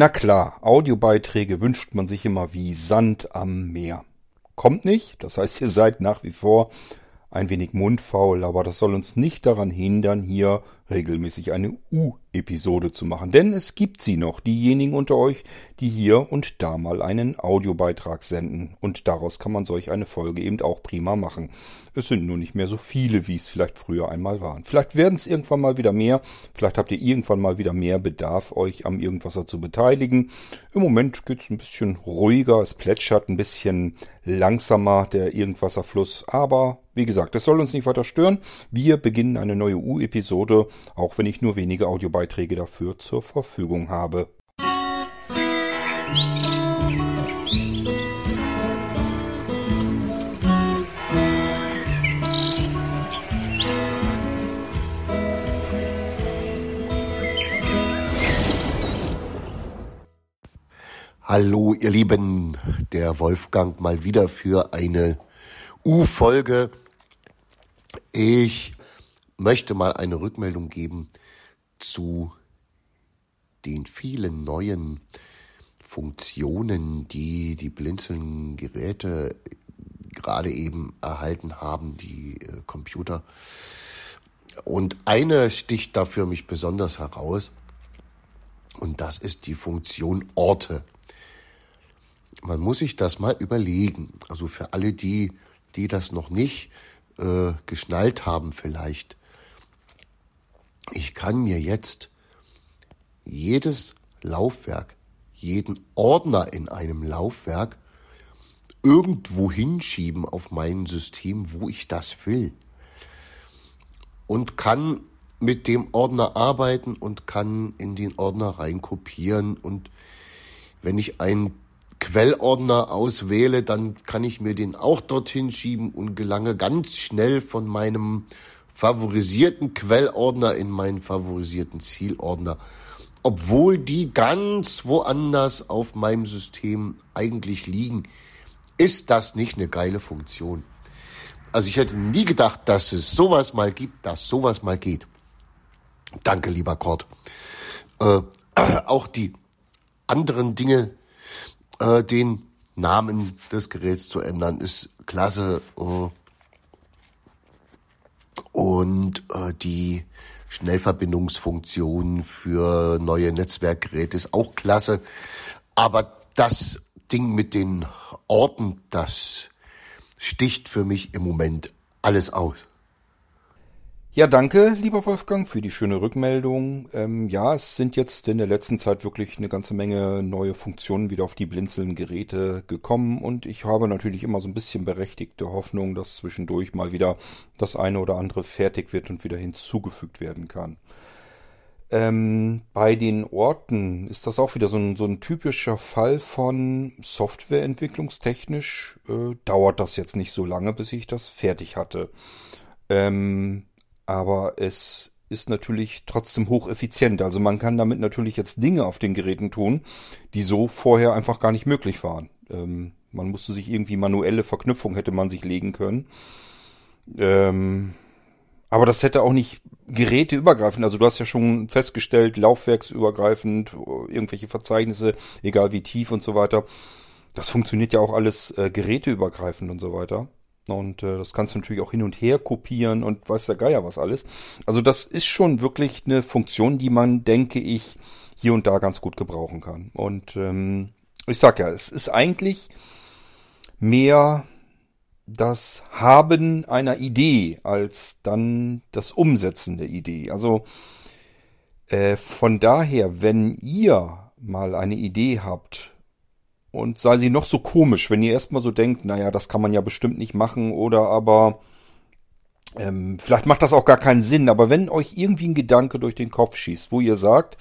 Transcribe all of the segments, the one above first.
Na klar, Audiobeiträge wünscht man sich immer wie Sand am Meer. Kommt nicht, das heißt, ihr seid nach wie vor ein wenig mundfaul, aber das soll uns nicht daran hindern, hier regelmäßig eine U-Episode zu machen. Denn es gibt sie noch, diejenigen unter euch, die hier und da mal einen Audiobeitrag senden. Und daraus kann man solch eine Folge eben auch prima machen. Es sind nur nicht mehr so viele, wie es vielleicht früher einmal waren. Vielleicht werden es irgendwann mal wieder mehr. Vielleicht habt ihr irgendwann mal wieder mehr Bedarf, euch am Irgendwasser zu beteiligen. Im Moment geht es ein bisschen ruhiger, es plätschert ein bisschen langsamer, der Irgendwasserfluss. Aber wie gesagt, es soll uns nicht weiter stören. Wir beginnen eine neue U-Episode, auch wenn ich nur wenige Audiobeiträge dafür zur Verfügung habe. Hallo, ihr Lieben, der Wolfgang mal wieder für eine U-Folge ich möchte mal eine Rückmeldung geben zu den vielen neuen Funktionen, die die Blinzeln-Geräte gerade eben erhalten haben, die äh, Computer. Und eine sticht da für mich besonders heraus, und das ist die Funktion Orte. Man muss sich das mal überlegen. Also für alle die, die das noch nicht äh, geschnallt haben vielleicht. Ich kann mir jetzt jedes Laufwerk, jeden Ordner in einem Laufwerk irgendwo hinschieben auf mein System, wo ich das will. Und kann mit dem Ordner arbeiten und kann in den Ordner reinkopieren. Und wenn ich ein Quellordner auswähle, dann kann ich mir den auch dorthin schieben und gelange ganz schnell von meinem favorisierten Quellordner in meinen favorisierten Zielordner, obwohl die ganz woanders auf meinem System eigentlich liegen. Ist das nicht eine geile Funktion? Also ich hätte nie gedacht, dass es sowas mal gibt, dass sowas mal geht. Danke, lieber Kurt. Äh, auch die anderen Dinge, äh, den Namen des Geräts zu ändern, ist klasse. Äh, und äh, die Schnellverbindungsfunktion für neue Netzwerkgeräte ist auch klasse. Aber das Ding mit den Orten, das sticht für mich im Moment alles aus. Ja, danke, lieber Wolfgang, für die schöne Rückmeldung. Ähm, ja, es sind jetzt in der letzten Zeit wirklich eine ganze Menge neue Funktionen wieder auf die Blinzeln-Geräte gekommen und ich habe natürlich immer so ein bisschen berechtigte Hoffnung, dass zwischendurch mal wieder das eine oder andere fertig wird und wieder hinzugefügt werden kann. Ähm, bei den Orten ist das auch wieder so ein, so ein typischer Fall von Softwareentwicklungstechnisch. Äh, dauert das jetzt nicht so lange, bis ich das fertig hatte. Ähm, aber es ist natürlich trotzdem hocheffizient. Also man kann damit natürlich jetzt Dinge auf den Geräten tun, die so vorher einfach gar nicht möglich waren. Ähm, man musste sich irgendwie manuelle Verknüpfung hätte man sich legen können. Ähm, aber das hätte auch nicht geräteübergreifend, also du hast ja schon festgestellt, laufwerksübergreifend, irgendwelche Verzeichnisse, egal wie tief und so weiter. Das funktioniert ja auch alles äh, geräteübergreifend und so weiter. Und äh, das kannst du natürlich auch hin und her kopieren und weiß der Geier was alles. Also das ist schon wirklich eine Funktion, die man, denke ich, hier und da ganz gut gebrauchen kann. Und ähm, ich sag ja, es ist eigentlich mehr das Haben einer Idee als dann das Umsetzen der Idee. Also äh, von daher, wenn ihr mal eine Idee habt, und sei sie noch so komisch, wenn ihr erstmal so denkt, naja, das kann man ja bestimmt nicht machen oder aber ähm, vielleicht macht das auch gar keinen Sinn, aber wenn euch irgendwie ein Gedanke durch den Kopf schießt, wo ihr sagt,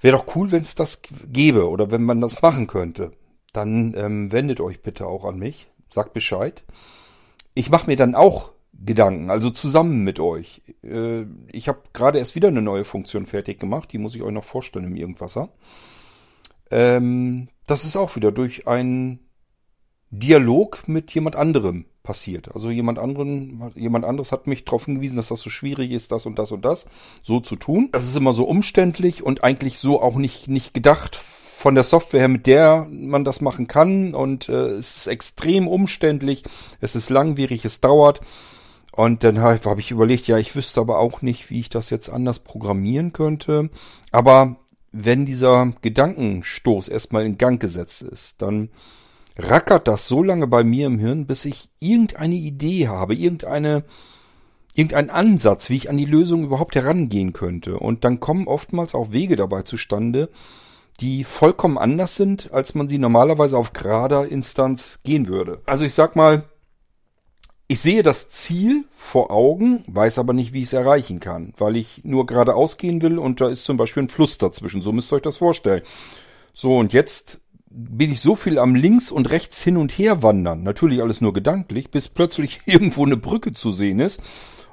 wäre doch cool, wenn es das gäbe oder wenn man das machen könnte, dann ähm, wendet euch bitte auch an mich, sagt Bescheid. Ich mache mir dann auch Gedanken, also zusammen mit euch. Äh, ich habe gerade erst wieder eine neue Funktion fertig gemacht, die muss ich euch noch vorstellen im Irgendwasser. Ähm, das ist auch wieder durch einen Dialog mit jemand anderem passiert. Also jemand anderen, jemand anderes hat mich darauf hingewiesen, dass das so schwierig ist, das und das und das so zu tun. Das ist immer so umständlich und eigentlich so auch nicht, nicht gedacht von der Software, mit der man das machen kann. Und äh, es ist extrem umständlich, es ist langwierig, es dauert. Und dann habe hab ich überlegt, ja, ich wüsste aber auch nicht, wie ich das jetzt anders programmieren könnte. Aber wenn dieser Gedankenstoß erstmal in Gang gesetzt ist, dann rackert das so lange bei mir im Hirn, bis ich irgendeine Idee habe, irgendeine, irgendeinen Ansatz, wie ich an die Lösung überhaupt herangehen könnte. Und dann kommen oftmals auch Wege dabei zustande, die vollkommen anders sind, als man sie normalerweise auf gerader Instanz gehen würde. Also ich sag mal, ich sehe das Ziel vor Augen, weiß aber nicht, wie ich es erreichen kann, weil ich nur geradeaus gehen will und da ist zum Beispiel ein Fluss dazwischen. So müsst ihr euch das vorstellen. So, und jetzt bin ich so viel am links und rechts hin und her wandern, natürlich alles nur gedanklich, bis plötzlich irgendwo eine Brücke zu sehen ist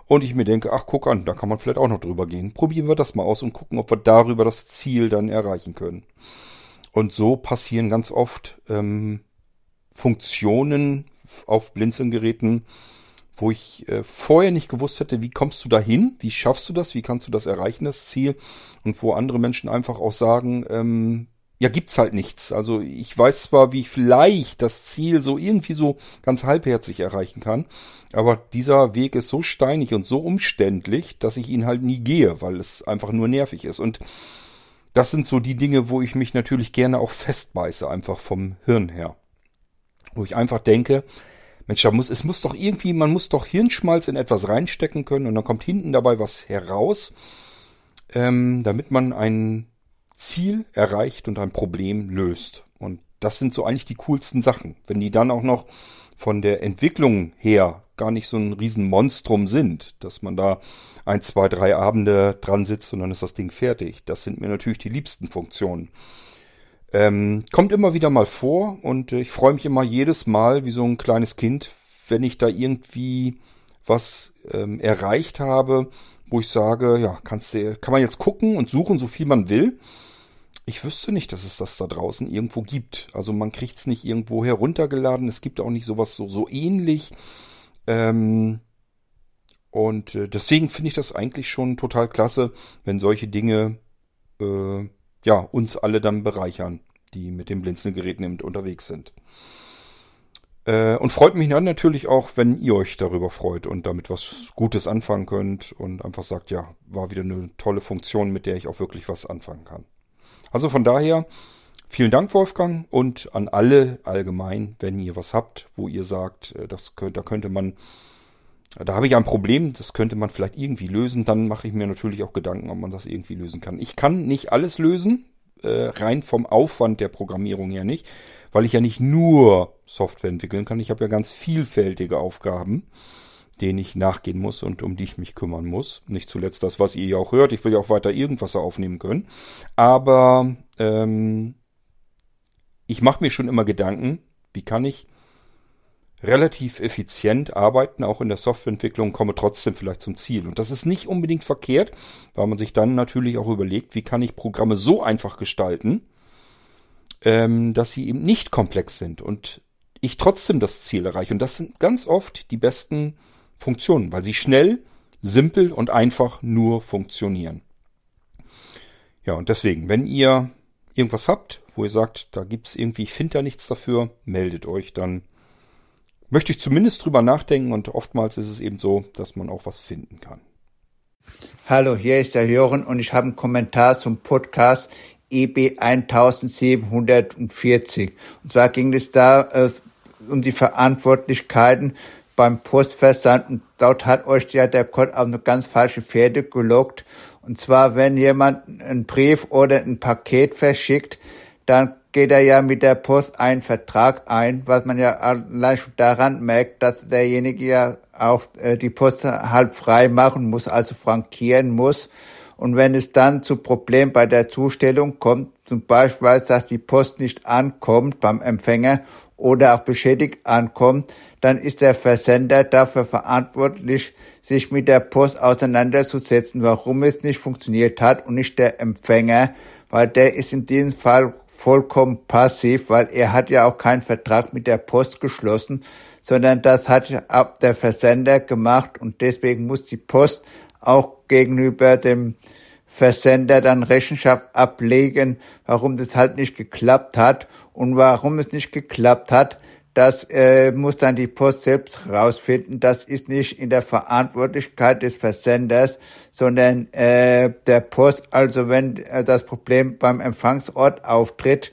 und ich mir denke, ach guck an, da kann man vielleicht auch noch drüber gehen. Probieren wir das mal aus und gucken, ob wir darüber das Ziel dann erreichen können. Und so passieren ganz oft ähm, Funktionen auf Blinzelgeräten, wo ich äh, vorher nicht gewusst hätte, wie kommst du da hin, wie schaffst du das, wie kannst du das erreichen, das Ziel, und wo andere Menschen einfach auch sagen, ähm, ja, gibt's halt nichts. Also ich weiß zwar, wie ich vielleicht das Ziel so irgendwie so ganz halbherzig erreichen kann, aber dieser Weg ist so steinig und so umständlich, dass ich ihn halt nie gehe, weil es einfach nur nervig ist. Und das sind so die Dinge, wo ich mich natürlich gerne auch festbeiße, einfach vom Hirn her. Wo ich einfach denke, Mensch, da muss, es muss doch irgendwie, man muss doch Hirnschmalz in etwas reinstecken können und dann kommt hinten dabei was heraus, ähm, damit man ein Ziel erreicht und ein Problem löst. Und das sind so eigentlich die coolsten Sachen. Wenn die dann auch noch von der Entwicklung her gar nicht so ein Riesenmonstrum sind, dass man da ein, zwei, drei Abende dran sitzt und dann ist das Ding fertig. Das sind mir natürlich die liebsten Funktionen. Ähm, kommt immer wieder mal vor und ich freue mich immer jedes Mal wie so ein kleines Kind, wenn ich da irgendwie was ähm, erreicht habe, wo ich sage, ja, kannst du, kann man jetzt gucken und suchen, so viel man will ich wüsste nicht, dass es das da draußen irgendwo gibt. Also man kriegt es nicht irgendwo heruntergeladen. Es gibt auch nicht sowas so, so ähnlich. Ähm, und äh, deswegen finde ich das eigentlich schon total klasse, wenn solche Dinge äh, ja uns alle dann bereichern, die mit dem Blinzelgerät eben unterwegs sind. Äh, und freut mich dann natürlich auch, wenn ihr euch darüber freut und damit was Gutes anfangen könnt und einfach sagt, ja, war wieder eine tolle Funktion, mit der ich auch wirklich was anfangen kann. Also von daher, vielen Dank, Wolfgang, und an alle allgemein, wenn ihr was habt, wo ihr sagt, äh, das könnte, da könnte man, da habe ich ein Problem, das könnte man vielleicht irgendwie lösen, dann mache ich mir natürlich auch Gedanken, ob man das irgendwie lösen kann. Ich kann nicht alles lösen, äh, rein vom Aufwand der Programmierung her nicht, weil ich ja nicht nur Software entwickeln kann. Ich habe ja ganz vielfältige Aufgaben denen ich nachgehen muss und um die ich mich kümmern muss. Nicht zuletzt das, was ihr ja auch hört. Ich will ja auch weiter irgendwas aufnehmen können. Aber ähm, ich mache mir schon immer Gedanken, wie kann ich relativ effizient arbeiten, auch in der Softwareentwicklung, komme trotzdem vielleicht zum Ziel. Und das ist nicht unbedingt verkehrt, weil man sich dann natürlich auch überlegt, wie kann ich Programme so einfach gestalten, ähm, dass sie eben nicht komplex sind und ich trotzdem das Ziel erreiche. Und das sind ganz oft die besten Funktionen, weil sie schnell, simpel und einfach nur funktionieren. Ja, und deswegen, wenn ihr irgendwas habt, wo ihr sagt, da gibt's irgendwie, ich finde da nichts dafür, meldet euch, dann möchte ich zumindest drüber nachdenken und oftmals ist es eben so, dass man auch was finden kann. Hallo, hier ist der Jörn und ich habe einen Kommentar zum Podcast EB 1740. Und zwar ging es da äh, um die Verantwortlichkeiten beim Postversand und dort hat euch ja der Code auf eine ganz falsche Pferde gelockt. Und zwar, wenn jemand einen Brief oder ein Paket verschickt, dann geht er ja mit der Post einen Vertrag ein, was man ja allein schon daran merkt, dass derjenige ja auch äh, die Post halb frei machen muss, also frankieren muss. Und wenn es dann zu Problemen bei der Zustellung kommt, zum Beispiel, dass die Post nicht ankommt beim Empfänger oder auch beschädigt ankommt, dann ist der Versender dafür verantwortlich, sich mit der Post auseinanderzusetzen, warum es nicht funktioniert hat und nicht der Empfänger, weil der ist in diesem Fall vollkommen passiv, weil er hat ja auch keinen Vertrag mit der Post geschlossen, sondern das hat der Versender gemacht und deswegen muss die Post auch gegenüber dem Versender dann Rechenschaft ablegen, warum das halt nicht geklappt hat. Und warum es nicht geklappt hat, das äh, muss dann die Post selbst rausfinden. Das ist nicht in der Verantwortlichkeit des Versenders, sondern äh, der Post. Also wenn äh, das Problem beim Empfangsort auftritt,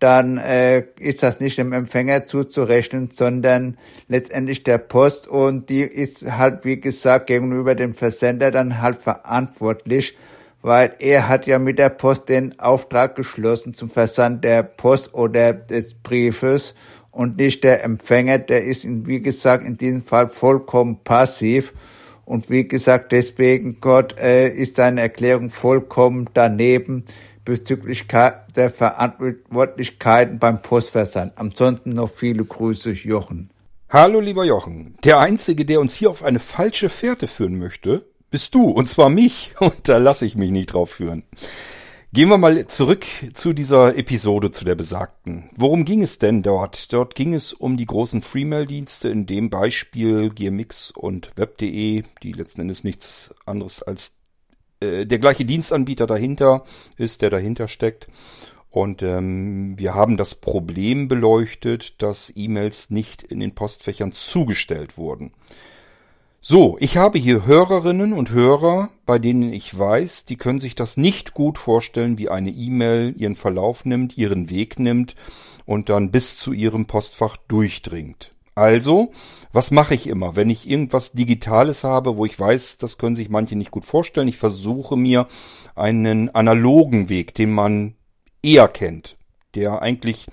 dann äh, ist das nicht dem Empfänger zuzurechnen, sondern letztendlich der Post und die ist halt, wie gesagt, gegenüber dem Versender dann halt verantwortlich, weil er hat ja mit der Post den Auftrag geschlossen zum Versand der Post oder des Briefes und nicht der Empfänger, der ist, wie gesagt, in diesem Fall vollkommen passiv. Und wie gesagt, deswegen Gott äh, ist seine Erklärung vollkommen daneben bezüglich der Verantwortlichkeiten beim Postversand. Ansonsten noch viele Grüße, Jochen. Hallo, lieber Jochen. Der Einzige, der uns hier auf eine falsche Fährte führen möchte, bist du, und zwar mich. Und da lasse ich mich nicht drauf führen. Gehen wir mal zurück zu dieser Episode, zu der besagten. Worum ging es denn dort? Dort ging es um die großen Freemail-Dienste, in dem Beispiel GMX und Web.de, die letzten Endes nichts anderes als äh, der gleiche Dienstanbieter dahinter ist, der dahinter steckt. Und ähm, wir haben das Problem beleuchtet, dass E-Mails nicht in den Postfächern zugestellt wurden. So, ich habe hier Hörerinnen und Hörer, bei denen ich weiß, die können sich das nicht gut vorstellen, wie eine E-Mail ihren Verlauf nimmt, ihren Weg nimmt und dann bis zu ihrem Postfach durchdringt. Also, was mache ich immer, wenn ich irgendwas Digitales habe, wo ich weiß, das können sich manche nicht gut vorstellen. Ich versuche mir einen analogen Weg, den man eher kennt, der eigentlich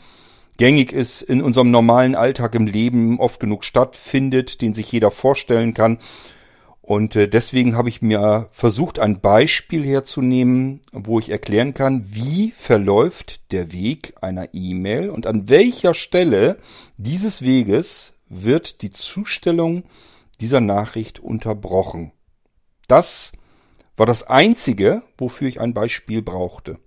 gängig ist, in unserem normalen Alltag im Leben oft genug stattfindet, den sich jeder vorstellen kann. Und äh, deswegen habe ich mir versucht, ein Beispiel herzunehmen, wo ich erklären kann, wie verläuft der Weg einer E-Mail und an welcher Stelle dieses Weges wird die Zustellung dieser Nachricht unterbrochen. Das war das Einzige, wofür ich ein Beispiel brauchte.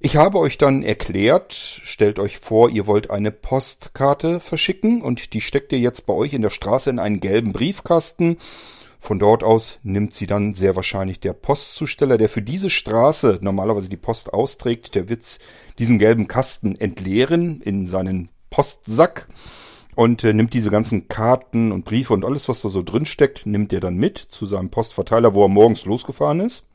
Ich habe euch dann erklärt, stellt euch vor, ihr wollt eine Postkarte verschicken und die steckt ihr jetzt bei euch in der Straße in einen gelben Briefkasten. Von dort aus nimmt sie dann sehr wahrscheinlich der Postzusteller, der für diese Straße normalerweise die Post austrägt, der wird diesen gelben Kasten entleeren in seinen Postsack und äh, nimmt diese ganzen Karten und Briefe und alles, was da so drin steckt, nimmt er dann mit zu seinem Postverteiler, wo er morgens losgefahren ist.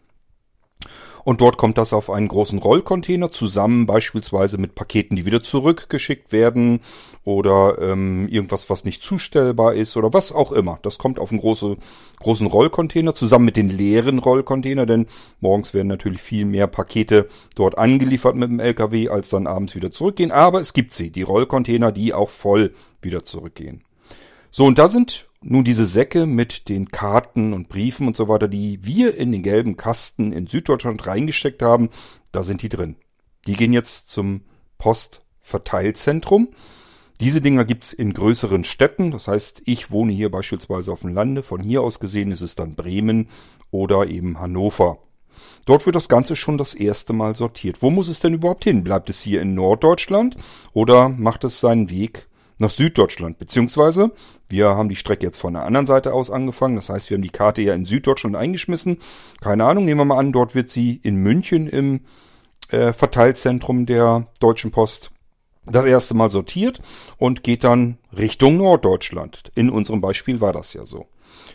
Und dort kommt das auf einen großen Rollcontainer zusammen, beispielsweise mit Paketen, die wieder zurückgeschickt werden oder ähm, irgendwas, was nicht zustellbar ist oder was auch immer. Das kommt auf einen große, großen Rollcontainer zusammen mit den leeren Rollcontainer, denn morgens werden natürlich viel mehr Pakete dort angeliefert mit dem LKW, als dann abends wieder zurückgehen. Aber es gibt sie, die Rollcontainer, die auch voll wieder zurückgehen. So, und da sind nun diese Säcke mit den Karten und Briefen und so weiter, die wir in den gelben Kasten in Süddeutschland reingesteckt haben, da sind die drin. Die gehen jetzt zum Postverteilzentrum. Diese Dinger gibt's in größeren Städten. Das heißt, ich wohne hier beispielsweise auf dem Lande. Von hier aus gesehen ist es dann Bremen oder eben Hannover. Dort wird das Ganze schon das erste Mal sortiert. Wo muss es denn überhaupt hin? Bleibt es hier in Norddeutschland oder macht es seinen Weg nach Süddeutschland. Beziehungsweise, wir haben die Strecke jetzt von der anderen Seite aus angefangen. Das heißt, wir haben die Karte ja in Süddeutschland eingeschmissen. Keine Ahnung, nehmen wir mal an, dort wird sie in München im äh, Verteilzentrum der Deutschen Post das erste Mal sortiert und geht dann Richtung Norddeutschland. In unserem Beispiel war das ja so.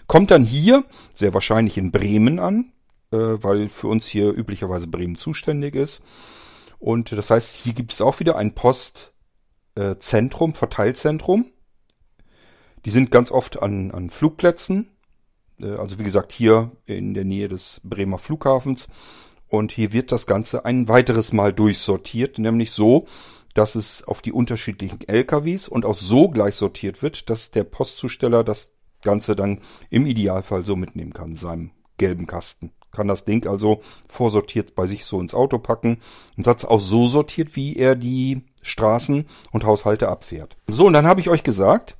Kommt dann hier, sehr wahrscheinlich in Bremen an, äh, weil für uns hier üblicherweise Bremen zuständig ist. Und das heißt, hier gibt es auch wieder ein Post äh, Zentrum, Verteilzentrum. Die sind ganz oft an, an Flugplätzen. Äh, also wie gesagt, hier in der Nähe des Bremer Flughafens. Und hier wird das Ganze ein weiteres Mal durchsortiert, nämlich so, dass es auf die unterschiedlichen LKWs und auch so gleich sortiert wird, dass der Postzusteller das Ganze dann im Idealfall so mitnehmen kann, in seinem gelben Kasten. Kann das Ding also vorsortiert bei sich so ins Auto packen und hat es auch so sortiert, wie er die Straßen und Haushalte abfährt. So, und dann habe ich euch gesagt,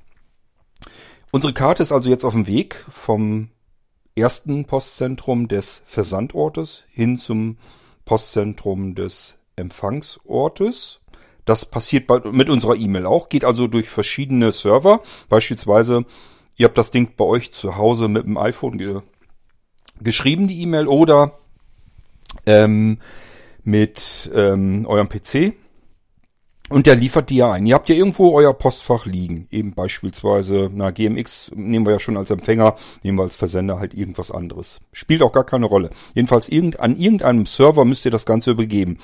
unsere Karte ist also jetzt auf dem Weg vom ersten Postzentrum des Versandortes hin zum Postzentrum des Empfangsortes. Das passiert bei, mit unserer E-Mail auch, geht also durch verschiedene Server. Beispielsweise, ihr habt das Ding bei euch zu Hause mit dem iPhone ge geschrieben, die E-Mail, oder ähm, mit ähm, eurem PC. Und der liefert die ja ein. Ihr habt ja irgendwo euer Postfach liegen. Eben beispielsweise, na, GMX nehmen wir ja schon als Empfänger, nehmen wir als Versender halt irgendwas anderes. Spielt auch gar keine Rolle. Jedenfalls irgend, an irgendeinem Server müsst ihr das Ganze übergeben.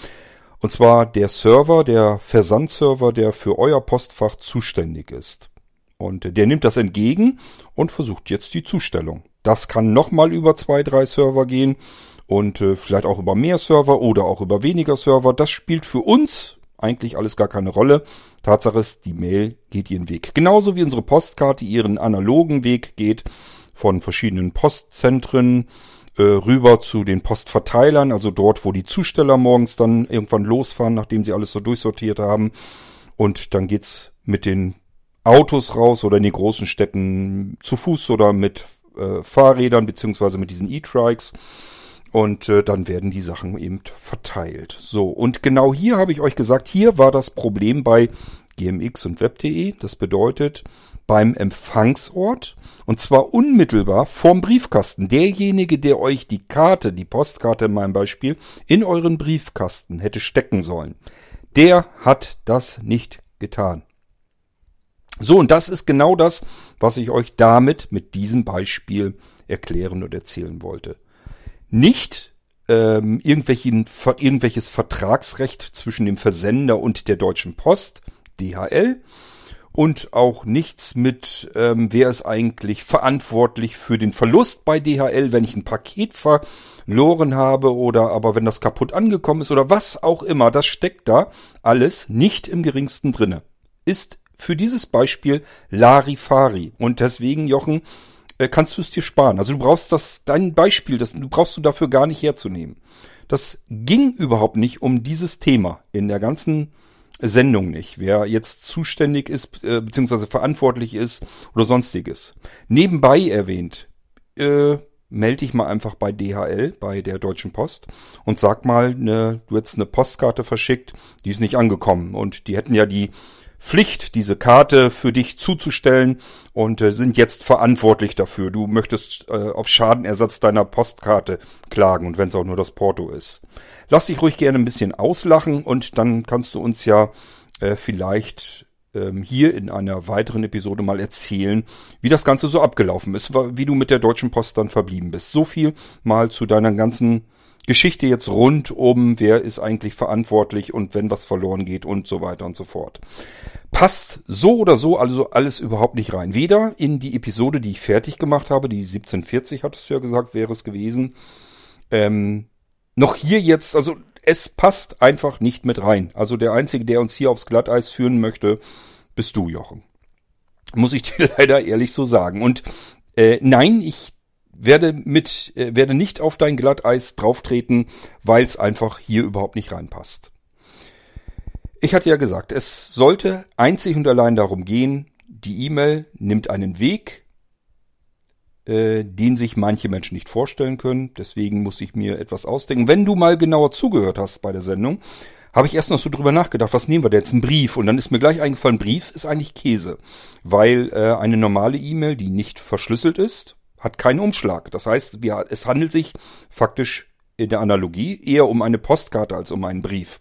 Und zwar der Server, der Versandserver, der für euer Postfach zuständig ist. Und der nimmt das entgegen und versucht jetzt die Zustellung. Das kann nochmal über zwei, drei Server gehen und äh, vielleicht auch über mehr Server oder auch über weniger Server. Das spielt für uns eigentlich alles gar keine Rolle. Tatsache ist, die Mail geht ihren Weg. Genauso wie unsere Postkarte ihren analogen Weg geht von verschiedenen Postzentren äh, rüber zu den Postverteilern, also dort, wo die Zusteller morgens dann irgendwann losfahren, nachdem sie alles so durchsortiert haben. Und dann geht's mit den Autos raus oder in den großen Städten zu Fuß oder mit äh, Fahrrädern beziehungsweise mit diesen E-Trikes. Und äh, dann werden die Sachen eben verteilt. So, und genau hier habe ich euch gesagt, hier war das Problem bei gmx und web.de. Das bedeutet beim Empfangsort und zwar unmittelbar vorm Briefkasten. Derjenige, der euch die Karte, die Postkarte in meinem Beispiel, in euren Briefkasten hätte stecken sollen, der hat das nicht getan. So, und das ist genau das, was ich euch damit mit diesem Beispiel erklären und erzählen wollte nicht ähm, irgendwelchen, irgendwelches Vertragsrecht zwischen dem Versender und der Deutschen Post, DHL, und auch nichts mit, ähm, wer ist eigentlich verantwortlich für den Verlust bei DHL, wenn ich ein Paket verloren habe oder aber wenn das kaputt angekommen ist oder was auch immer, das steckt da alles nicht im geringsten drinne. Ist für dieses Beispiel Larifari. Und deswegen, Jochen, äh, kannst du es dir sparen. Also du brauchst das, dein Beispiel, das brauchst du dafür gar nicht herzunehmen. Das ging überhaupt nicht um dieses Thema in der ganzen Sendung nicht, wer jetzt zuständig ist, äh, beziehungsweise verantwortlich ist oder sonstiges. Nebenbei erwähnt, äh, melde dich mal einfach bei DHL, bei der Deutschen Post und sag mal, ne, du hättest eine Postkarte verschickt, die ist nicht angekommen und die hätten ja die Pflicht, diese Karte für dich zuzustellen und äh, sind jetzt verantwortlich dafür. Du möchtest äh, auf Schadenersatz deiner Postkarte klagen und wenn es auch nur das Porto ist. Lass dich ruhig gerne ein bisschen auslachen und dann kannst du uns ja äh, vielleicht ähm, hier in einer weiteren Episode mal erzählen, wie das Ganze so abgelaufen ist, wie du mit der Deutschen Post dann verblieben bist. So viel mal zu deiner ganzen Geschichte jetzt rund um, wer ist eigentlich verantwortlich und wenn was verloren geht und so weiter und so fort. Passt so oder so also alles überhaupt nicht rein. Weder in die Episode, die ich fertig gemacht habe, die 1740 hattest du ja gesagt, wäre es gewesen, ähm, noch hier jetzt, also es passt einfach nicht mit rein. Also der Einzige, der uns hier aufs Glatteis führen möchte, bist du, Jochen. Muss ich dir leider ehrlich so sagen. Und äh, nein, ich werde mit, äh, werde nicht auf dein Glatteis drauftreten, weil es einfach hier überhaupt nicht reinpasst. Ich hatte ja gesagt, es sollte einzig und allein darum gehen, die E-Mail nimmt einen Weg, äh, den sich manche Menschen nicht vorstellen können. Deswegen muss ich mir etwas ausdenken. Wenn du mal genauer zugehört hast bei der Sendung, habe ich erst noch so drüber nachgedacht, was nehmen wir denn jetzt? Ein Brief. Und dann ist mir gleich eingefallen, Brief ist eigentlich Käse. Weil äh, eine normale E-Mail, die nicht verschlüsselt ist, hat keinen Umschlag. Das heißt, wir, es handelt sich faktisch in der Analogie eher um eine Postkarte als um einen Brief.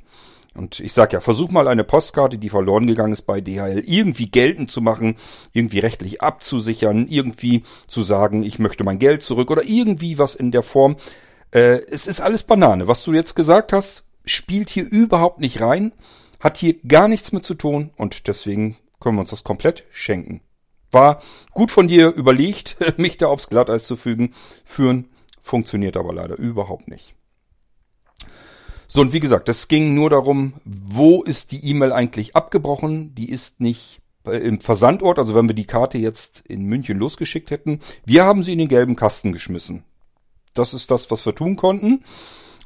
Und ich sag ja, versuch mal eine Postkarte, die verloren gegangen ist bei DHL, irgendwie geltend zu machen, irgendwie rechtlich abzusichern, irgendwie zu sagen, ich möchte mein Geld zurück oder irgendwie was in der Form. Äh, es ist alles Banane. Was du jetzt gesagt hast, spielt hier überhaupt nicht rein, hat hier gar nichts mit zu tun und deswegen können wir uns das komplett schenken. War gut von dir überlegt, mich da aufs Glatteis zu fügen, führen, funktioniert aber leider überhaupt nicht. So, und wie gesagt, es ging nur darum, wo ist die E-Mail eigentlich abgebrochen? Die ist nicht im Versandort, also wenn wir die Karte jetzt in München losgeschickt hätten. Wir haben sie in den gelben Kasten geschmissen. Das ist das, was wir tun konnten.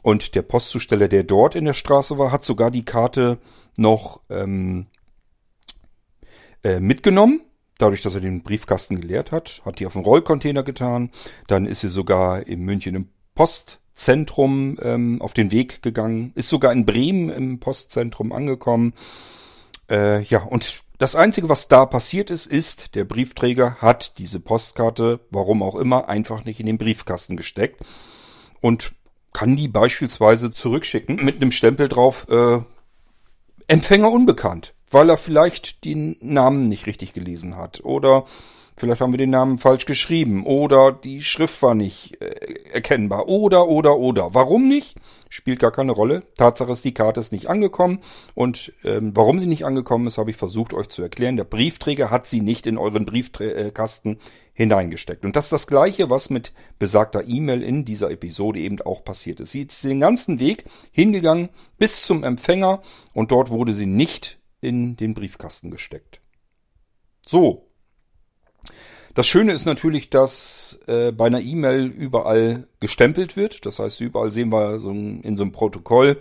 Und der Postzusteller, der dort in der Straße war, hat sogar die Karte noch ähm, äh, mitgenommen dadurch, dass er den Briefkasten geleert hat, hat die auf den Rollcontainer getan. Dann ist sie sogar in München im Post Postzentrum ähm, auf den Weg gegangen, ist sogar in Bremen im Postzentrum angekommen. Äh, ja, und das Einzige, was da passiert ist, ist, der Briefträger hat diese Postkarte, warum auch immer, einfach nicht in den Briefkasten gesteckt und kann die beispielsweise zurückschicken mit einem Stempel drauf, äh, Empfänger unbekannt, weil er vielleicht den Namen nicht richtig gelesen hat oder Vielleicht haben wir den Namen falsch geschrieben oder die Schrift war nicht äh, erkennbar oder oder oder. Warum nicht? Spielt gar keine Rolle. Tatsache ist, die Karte ist nicht angekommen und ähm, warum sie nicht angekommen ist, habe ich versucht euch zu erklären. Der Briefträger hat sie nicht in euren Briefkasten hineingesteckt. Und das ist das gleiche, was mit besagter E-Mail in dieser Episode eben auch passiert ist. Sie ist den ganzen Weg hingegangen bis zum Empfänger und dort wurde sie nicht in den Briefkasten gesteckt. So, das Schöne ist natürlich, dass äh, bei einer E-Mail überall gestempelt wird. Das heißt, überall sehen wir so ein, in so einem Protokoll,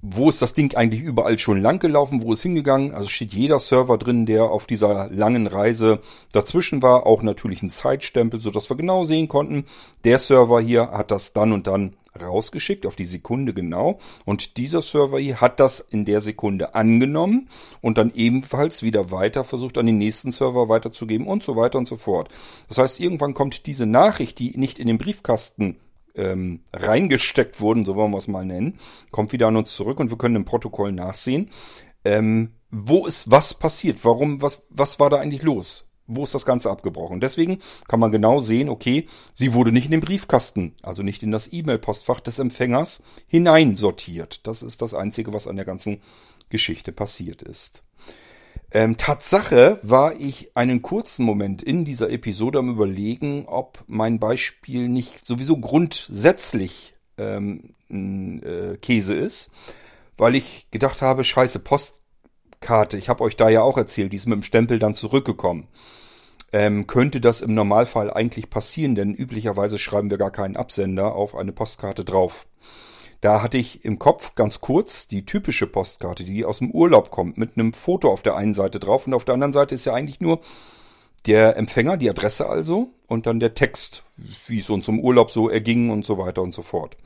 wo ist das Ding eigentlich überall schon lang gelaufen, wo ist hingegangen. Also steht jeder Server drin, der auf dieser langen Reise dazwischen war. Auch natürlich ein Zeitstempel, sodass wir genau sehen konnten, der Server hier hat das dann und dann rausgeschickt, auf die Sekunde genau. Und dieser Server hier hat das in der Sekunde angenommen und dann ebenfalls wieder weiter versucht, an den nächsten Server weiterzugeben und so weiter und so fort. Das heißt, irgendwann kommt diese Nachricht, die nicht in den Briefkasten ähm, reingesteckt wurden, so wollen wir es mal nennen, kommt wieder an uns zurück und wir können im Protokoll nachsehen, ähm, wo ist was passiert, warum, was, was war da eigentlich los? Wo ist das Ganze abgebrochen. Deswegen kann man genau sehen, okay, sie wurde nicht in den Briefkasten, also nicht in das E-Mail-Postfach des Empfängers hineinsortiert. Das ist das Einzige, was an der ganzen Geschichte passiert ist. Ähm, Tatsache war ich einen kurzen Moment in dieser Episode am Überlegen, ob mein Beispiel nicht sowieso grundsätzlich ähm, äh, Käse ist, weil ich gedacht habe, scheiße, Postkarte, ich habe euch da ja auch erzählt, die ist mit dem Stempel dann zurückgekommen ähm, könnte das im Normalfall eigentlich passieren, denn üblicherweise schreiben wir gar keinen Absender auf eine Postkarte drauf. Da hatte ich im Kopf ganz kurz die typische Postkarte, die aus dem Urlaub kommt, mit einem Foto auf der einen Seite drauf und auf der anderen Seite ist ja eigentlich nur der Empfänger, die Adresse also und dann der Text, wie es uns im Urlaub so erging und so weiter und so fort.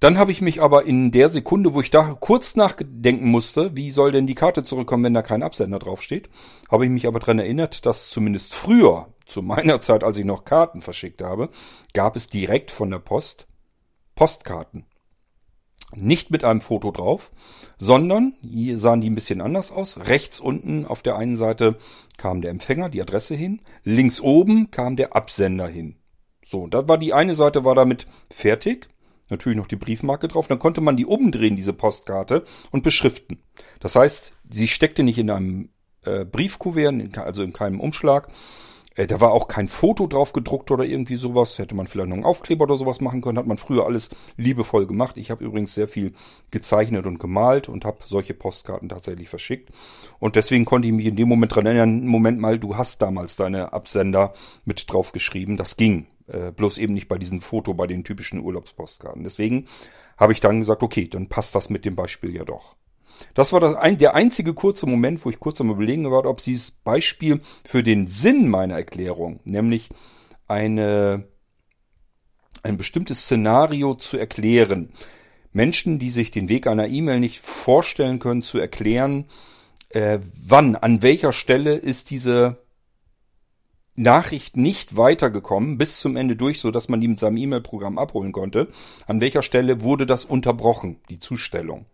Dann habe ich mich aber in der Sekunde, wo ich da kurz nachdenken musste, wie soll denn die Karte zurückkommen, wenn da kein Absender draufsteht, habe ich mich aber dran erinnert, dass zumindest früher, zu meiner Zeit, als ich noch Karten verschickt habe, gab es direkt von der Post Postkarten. Nicht mit einem Foto drauf, sondern hier sahen die ein bisschen anders aus. Rechts unten auf der einen Seite kam der Empfänger, die Adresse hin. Links oben kam der Absender hin. So, da war die eine Seite war damit fertig natürlich noch die Briefmarke drauf. Dann konnte man die umdrehen, diese Postkarte, und beschriften. Das heißt, sie steckte nicht in einem äh, Briefkuvert, also in keinem Umschlag. Äh, da war auch kein Foto drauf gedruckt oder irgendwie sowas. Hätte man vielleicht noch einen Aufkleber oder sowas machen können. Hat man früher alles liebevoll gemacht. Ich habe übrigens sehr viel gezeichnet und gemalt und habe solche Postkarten tatsächlich verschickt. Und deswegen konnte ich mich in dem Moment dran erinnern, Moment mal, du hast damals deine Absender mit drauf geschrieben. Das ging. Äh, bloß eben nicht bei diesem Foto, bei den typischen Urlaubspostkarten. Deswegen habe ich dann gesagt, okay, dann passt das mit dem Beispiel ja doch. Das war das ein, der einzige kurze Moment, wo ich kurz am überlegen war, ob dieses Beispiel für den Sinn meiner Erklärung, nämlich eine, ein bestimmtes Szenario zu erklären, Menschen, die sich den Weg einer E-Mail nicht vorstellen können, zu erklären, äh, wann, an welcher Stelle ist diese Nachricht nicht weitergekommen bis zum Ende durch, so dass man die mit seinem E-Mail-Programm abholen konnte. An welcher Stelle wurde das unterbrochen, die Zustellung?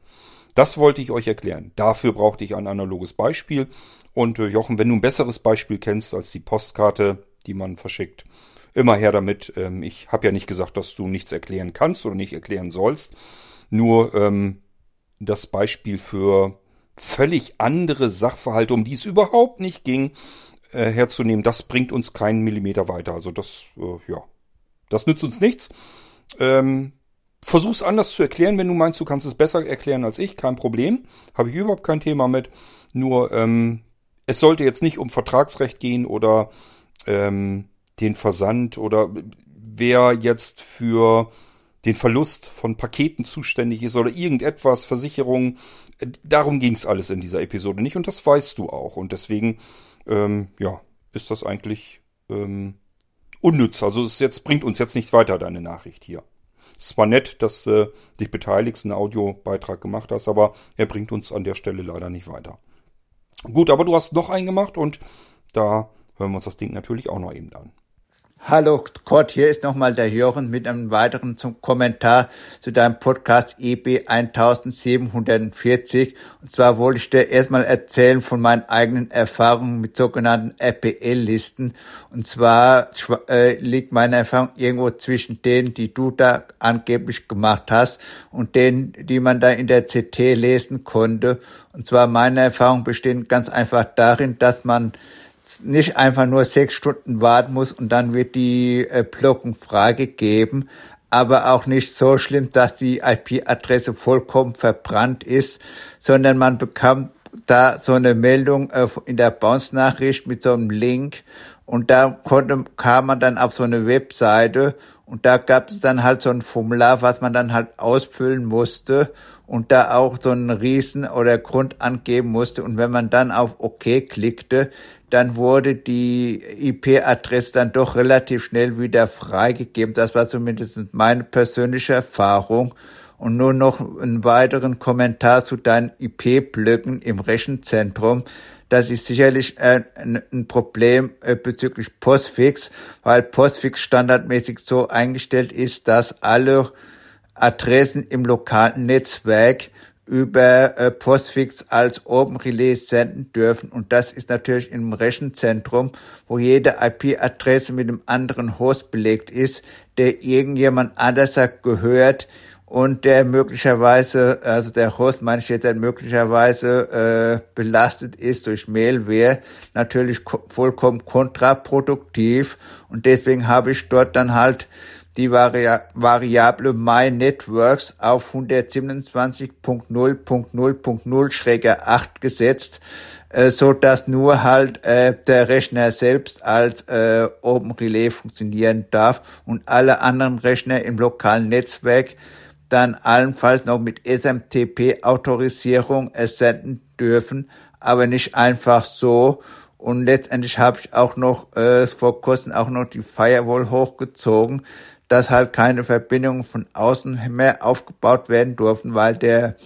Das wollte ich euch erklären. Dafür brauchte ich ein analoges Beispiel. Und äh, Jochen, wenn du ein besseres Beispiel kennst als die Postkarte, die man verschickt, immer her damit. Ähm, ich habe ja nicht gesagt, dass du nichts erklären kannst oder nicht erklären sollst. Nur ähm, das Beispiel für völlig andere Sachverhalte, um die es überhaupt nicht ging, äh, herzunehmen, das bringt uns keinen Millimeter weiter. Also das, äh, ja, das nützt uns nichts. Ähm, versuch's anders zu erklären, wenn du meinst, du kannst es besser erklären als ich, kein Problem. Habe ich überhaupt kein Thema mit. Nur, ähm, es sollte jetzt nicht um Vertragsrecht gehen oder ähm, den Versand oder wer jetzt für den Verlust von Paketen zuständig ist oder irgendetwas, Versicherung. Äh, darum ging's alles in dieser Episode nicht und das weißt du auch. Und deswegen ähm, ja, ist das eigentlich ähm, unnütz. Also es jetzt, bringt uns jetzt nicht weiter, deine Nachricht hier. Es zwar nett, dass du dich beteiligst, einen Audiobeitrag gemacht hast, aber er bringt uns an der Stelle leider nicht weiter. Gut, aber du hast noch einen gemacht und da hören wir uns das Ding natürlich auch noch eben an. Hallo Kurt, hier ist nochmal der Jochen mit einem weiteren zum Kommentar zu deinem Podcast EB 1740. Und zwar wollte ich dir erstmal erzählen von meinen eigenen Erfahrungen mit sogenannten RPL-Listen. Und zwar äh, liegt meine Erfahrung irgendwo zwischen denen, die du da angeblich gemacht hast und denen, die man da in der CT lesen konnte. Und zwar meine Erfahrung besteht ganz einfach darin, dass man nicht einfach nur sechs Stunden warten muss und dann wird die äh, Blockung freigegeben, aber auch nicht so schlimm, dass die IP-Adresse vollkommen verbrannt ist, sondern man bekommt da so eine Meldung äh, in der Bounce-Nachricht mit so einem Link und da konnte, kam man dann auf so eine Webseite und da gab es dann halt so ein Formular, was man dann halt ausfüllen musste und da auch so einen Riesen oder Grund angeben musste. Und wenn man dann auf OK klickte, dann wurde die IP-Adresse dann doch relativ schnell wieder freigegeben. Das war zumindest meine persönliche Erfahrung. Und nur noch einen weiteren Kommentar zu deinen IP-Blöcken im Rechenzentrum. Das ist sicherlich ein, Problem äh, bezüglich Postfix, weil Postfix standardmäßig so eingestellt ist, dass alle Adressen im lokalen Netzwerk über äh, Postfix als Open Relay senden dürfen. Und das ist natürlich im Rechenzentrum, wo jede IP-Adresse mit einem anderen Host belegt ist, der irgendjemand anders gehört und der möglicherweise, also der Host meine ich jetzt, möglicherweise äh, belastet ist durch Mailware, natürlich vollkommen kontraproduktiv. Und deswegen habe ich dort dann halt die Variable MyNetworks auf 127.0.0.0.0-8 gesetzt, äh, so dass nur halt äh, der Rechner selbst als äh, Open Relay funktionieren darf und alle anderen Rechner im lokalen Netzwerk dann allenfalls noch mit SMTP-Autorisierung senden dürfen, aber nicht einfach so. Und letztendlich habe ich auch noch äh, vor kurzem auch noch die Firewall hochgezogen, dass halt keine Verbindungen von außen mehr aufgebaut werden durften, weil der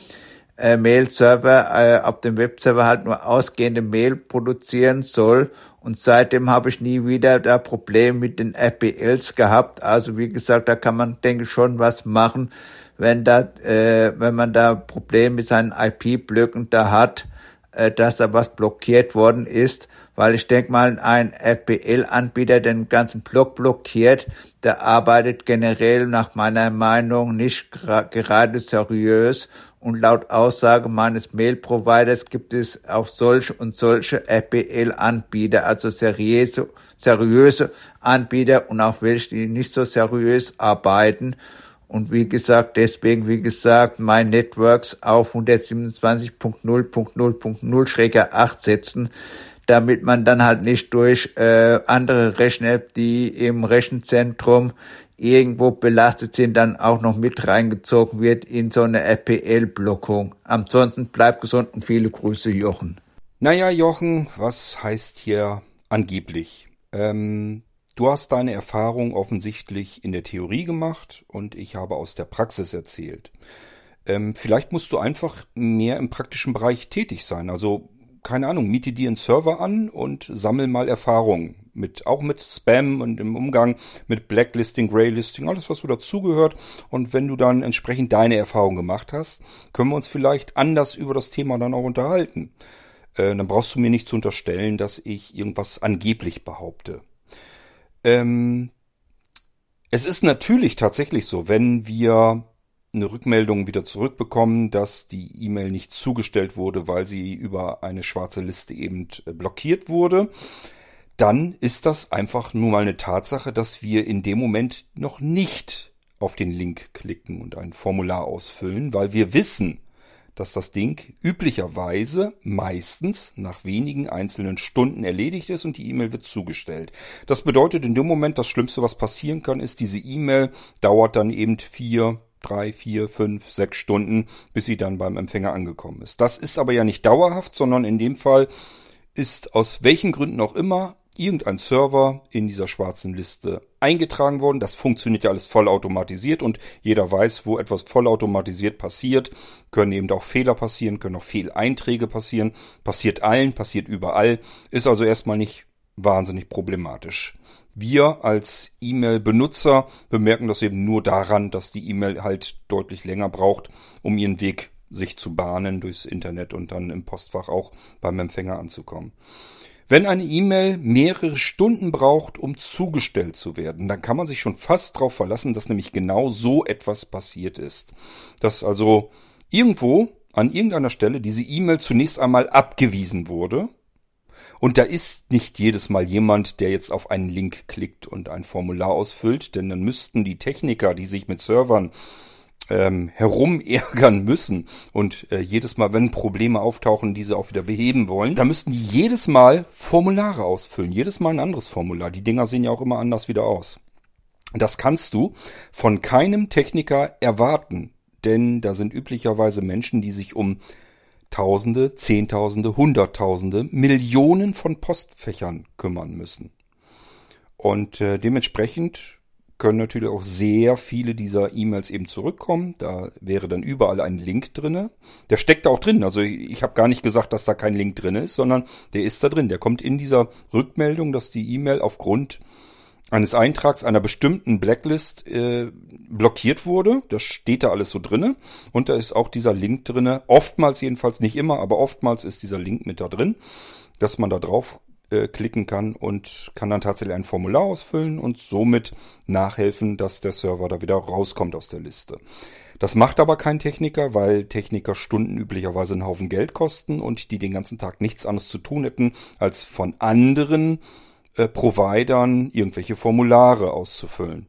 äh, Mail-Server äh, auf dem Webserver halt nur ausgehende Mail produzieren soll. Und seitdem habe ich nie wieder da Probleme mit den RPLs gehabt. Also wie gesagt, da kann man, denke ich, schon was machen, wenn da, äh, wenn man da Probleme mit seinen IP-Blöcken da hat, äh, dass da was blockiert worden ist weil ich denke mal, ein RPL-Anbieter den ganzen Block blockiert, der arbeitet generell nach meiner Meinung nicht gerade seriös und laut Aussage meines Mail-Providers gibt es auch solche und solche RPL-Anbieter, also seriöse, seriöse Anbieter und auch welche, die nicht so seriös arbeiten. Und wie gesagt, deswegen, wie gesagt, mein Networks auf 127.0.0.0.0-8 setzen, damit man dann halt nicht durch äh, andere Rechner, die im Rechenzentrum irgendwo belastet sind, dann auch noch mit reingezogen wird in so eine RPL-Blockung. Ansonsten bleibt gesund und viele Grüße, Jochen. Naja, Jochen, was heißt hier angeblich? Ähm, du hast deine Erfahrung offensichtlich in der Theorie gemacht und ich habe aus der Praxis erzählt. Ähm, vielleicht musst du einfach mehr im praktischen Bereich tätig sein. Also keine Ahnung, miete dir einen Server an und sammel mal Erfahrung mit, auch mit Spam und im Umgang mit Blacklisting, Graylisting, alles was so dazugehört. Und wenn du dann entsprechend deine Erfahrung gemacht hast, können wir uns vielleicht anders über das Thema dann auch unterhalten. Äh, dann brauchst du mir nicht zu unterstellen, dass ich irgendwas angeblich behaupte. Ähm, es ist natürlich tatsächlich so, wenn wir eine Rückmeldung wieder zurückbekommen, dass die E-Mail nicht zugestellt wurde, weil sie über eine schwarze Liste eben äh, blockiert wurde, dann ist das einfach nur mal eine Tatsache, dass wir in dem Moment noch nicht auf den Link klicken und ein Formular ausfüllen, weil wir wissen, dass das Ding üblicherweise meistens nach wenigen einzelnen Stunden erledigt ist und die E-Mail wird zugestellt. Das bedeutet in dem Moment, das Schlimmste, was passieren kann, ist, diese E-Mail dauert dann eben vier, drei, vier, fünf, sechs Stunden, bis sie dann beim Empfänger angekommen ist. Das ist aber ja nicht dauerhaft, sondern in dem Fall ist aus welchen Gründen auch immer irgendein Server in dieser schwarzen Liste eingetragen worden. Das funktioniert ja alles vollautomatisiert und jeder weiß, wo etwas vollautomatisiert passiert, können eben auch Fehler passieren, können auch Fehleinträge passieren, passiert allen, passiert überall, ist also erstmal nicht wahnsinnig problematisch. Wir als E-Mail-Benutzer bemerken das eben nur daran, dass die E-Mail halt deutlich länger braucht, um ihren Weg sich zu bahnen durchs Internet und dann im Postfach auch beim Empfänger anzukommen. Wenn eine E-Mail mehrere Stunden braucht, um zugestellt zu werden, dann kann man sich schon fast darauf verlassen, dass nämlich genau so etwas passiert ist. Dass also irgendwo an irgendeiner Stelle diese E-Mail zunächst einmal abgewiesen wurde. Und da ist nicht jedes Mal jemand, der jetzt auf einen Link klickt und ein Formular ausfüllt, denn dann müssten die Techniker, die sich mit Servern ähm, herumärgern müssen und äh, jedes Mal, wenn Probleme auftauchen, diese auch wieder beheben wollen, da müssten die jedes Mal Formulare ausfüllen, jedes Mal ein anderes Formular. Die Dinger sehen ja auch immer anders wieder aus. Das kannst du von keinem Techniker erwarten, denn da sind üblicherweise Menschen, die sich um Tausende, Zehntausende, Hunderttausende, Millionen von Postfächern kümmern müssen. Und äh, dementsprechend können natürlich auch sehr viele dieser E-Mails eben zurückkommen. Da wäre dann überall ein Link drinne. Der steckt da auch drin. Also ich habe gar nicht gesagt, dass da kein Link drin ist, sondern der ist da drin. Der kommt in dieser Rückmeldung, dass die E-Mail aufgrund eines Eintrags einer bestimmten Blacklist äh, blockiert wurde. Das steht da alles so drinne. Und da ist auch dieser Link drinne. Oftmals jedenfalls, nicht immer, aber oftmals ist dieser Link mit da drin, dass man da drauf äh, klicken kann und kann dann tatsächlich ein Formular ausfüllen und somit nachhelfen, dass der Server da wieder rauskommt aus der Liste. Das macht aber kein Techniker, weil Techniker Stunden üblicherweise einen Haufen Geld kosten und die den ganzen Tag nichts anderes zu tun hätten, als von anderen äh, Providern irgendwelche Formulare auszufüllen.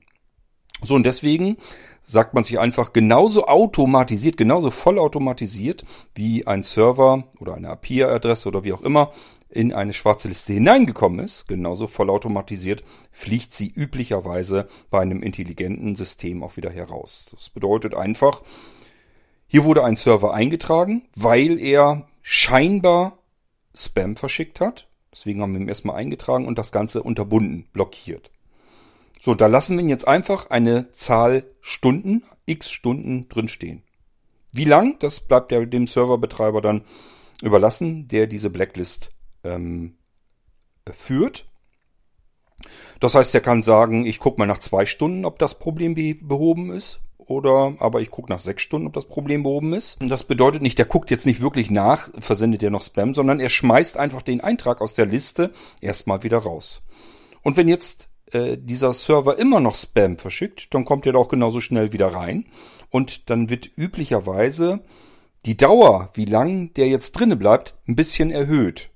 So, und deswegen sagt man sich einfach genauso automatisiert, genauso vollautomatisiert, wie ein Server oder eine API-Adresse oder wie auch immer in eine schwarze Liste hineingekommen ist, genauso vollautomatisiert, fliegt sie üblicherweise bei einem intelligenten System auch wieder heraus. Das bedeutet einfach, hier wurde ein Server eingetragen, weil er scheinbar Spam verschickt hat. Deswegen haben wir ihn erstmal eingetragen und das Ganze unterbunden, blockiert. So, da lassen wir ihn jetzt einfach eine Zahl Stunden, x Stunden drinstehen. Wie lang, das bleibt ja dem Serverbetreiber dann überlassen, der diese Blacklist ähm, führt. Das heißt, er kann sagen, ich gucke mal nach zwei Stunden, ob das Problem be behoben ist. Oder aber ich gucke nach sechs Stunden, ob das Problem behoben ist. Das bedeutet nicht, der guckt jetzt nicht wirklich nach, versendet er noch Spam, sondern er schmeißt einfach den Eintrag aus der Liste erstmal wieder raus. Und wenn jetzt äh, dieser Server immer noch Spam verschickt, dann kommt er da auch genauso schnell wieder rein. Und dann wird üblicherweise die Dauer, wie lang der jetzt drinne bleibt, ein bisschen erhöht.